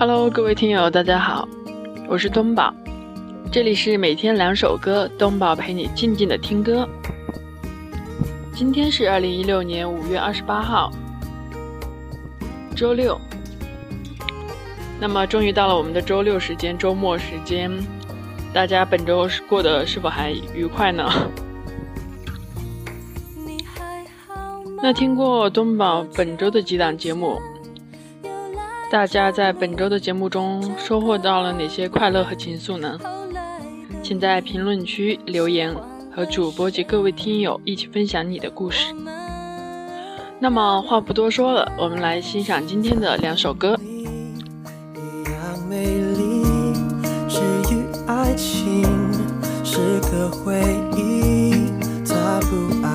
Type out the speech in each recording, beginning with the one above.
Hello，各位听友，大家好，我是东宝，这里是每天两首歌，东宝陪你静静的听歌。今天是二零一六年五月二十八号，周六。那么，终于到了我们的周六时间，周末时间，大家本周过得是否还愉快呢？那听过东宝本周的几档节目，大家在本周的节目中收获到了哪些快乐和情愫呢？请在评论区留言，和主播及各位听友一起分享你的故事。那么话不多说了，我们来欣赏今天的两首歌。是个回忆，他不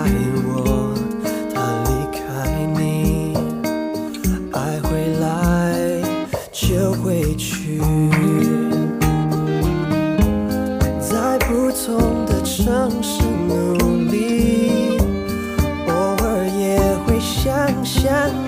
不同的城市努力，偶尔也会想想。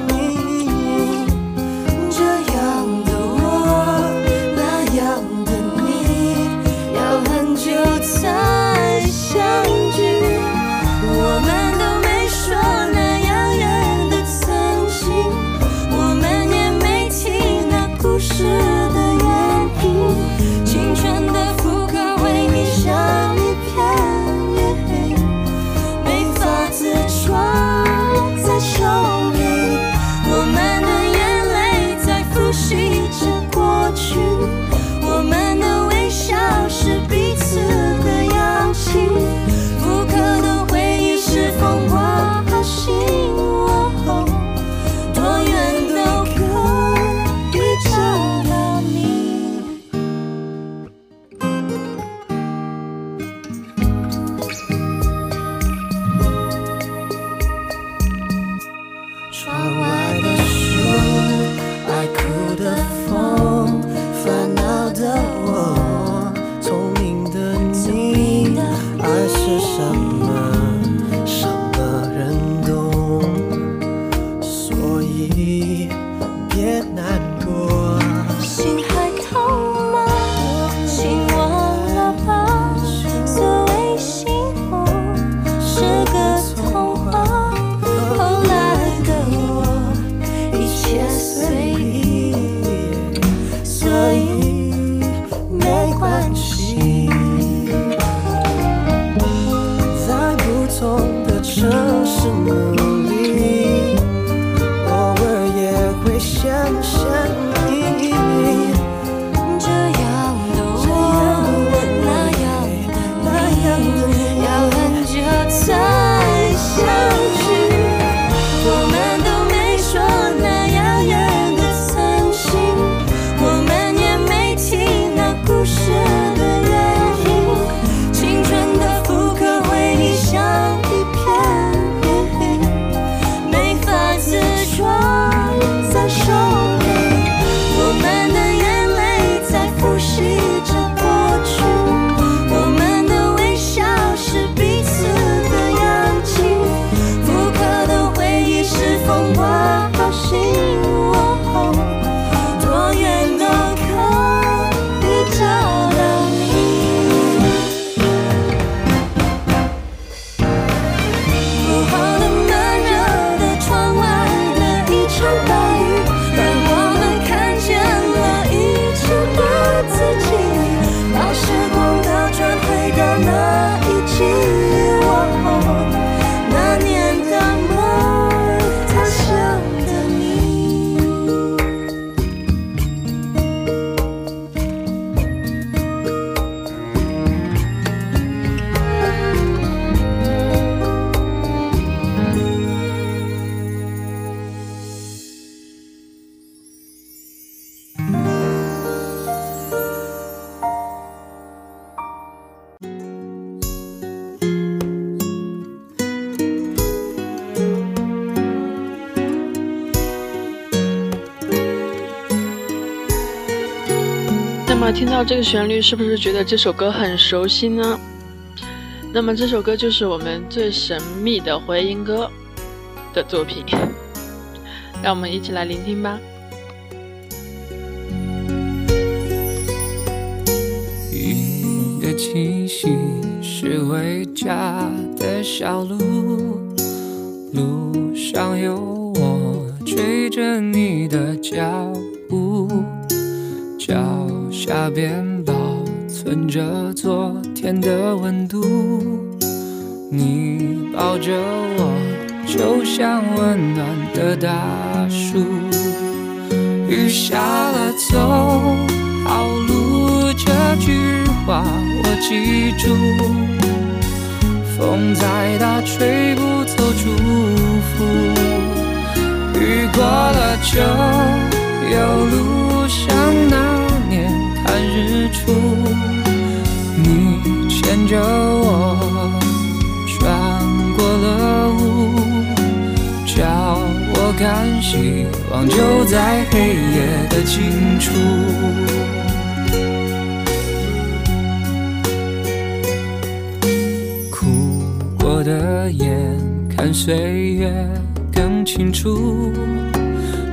别难。那么听到这个旋律是不是觉得这首歌很熟悉呢？那么这首歌就是我们最神秘的回音哥的作品。让我们一起来聆听吧。雨的气息是回家的小路路上有我追着你的脚下边保存着昨天的温度，你抱着我就像温暖的大树，雨下了走。好路这句话我记住，风再大吹不走祝福。雨过了就有路，像那年看日出，你牵着我穿过了雾，叫我看希望就在黑夜的尽处。哭过的眼看岁月更清楚，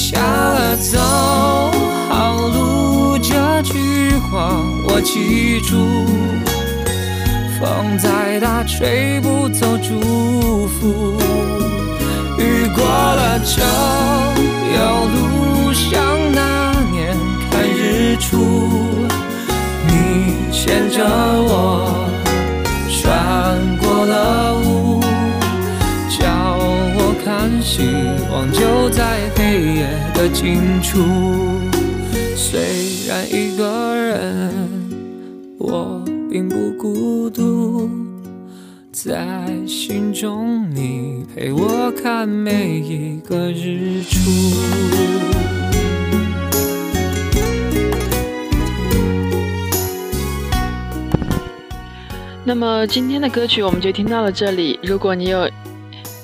下了，走好路这句话我记住。风再大吹不走祝福。雨过了就有路，像那年看日出。你牵着我望就在。黑夜的尽处，虽然一个人，我并不孤独，在心中你陪我看每一个日出。那么今天的歌曲我们就听到了这里。如果你有，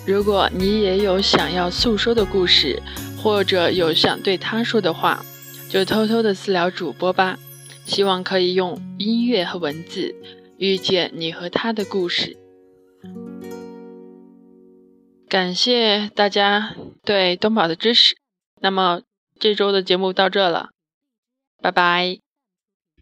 如果你也有想要诉说的故事。或者有想对他说的话，就偷偷的私聊主播吧。希望可以用音乐和文字遇见你和他的故事。感谢大家对东宝的支持。那么这周的节目到这了，拜拜。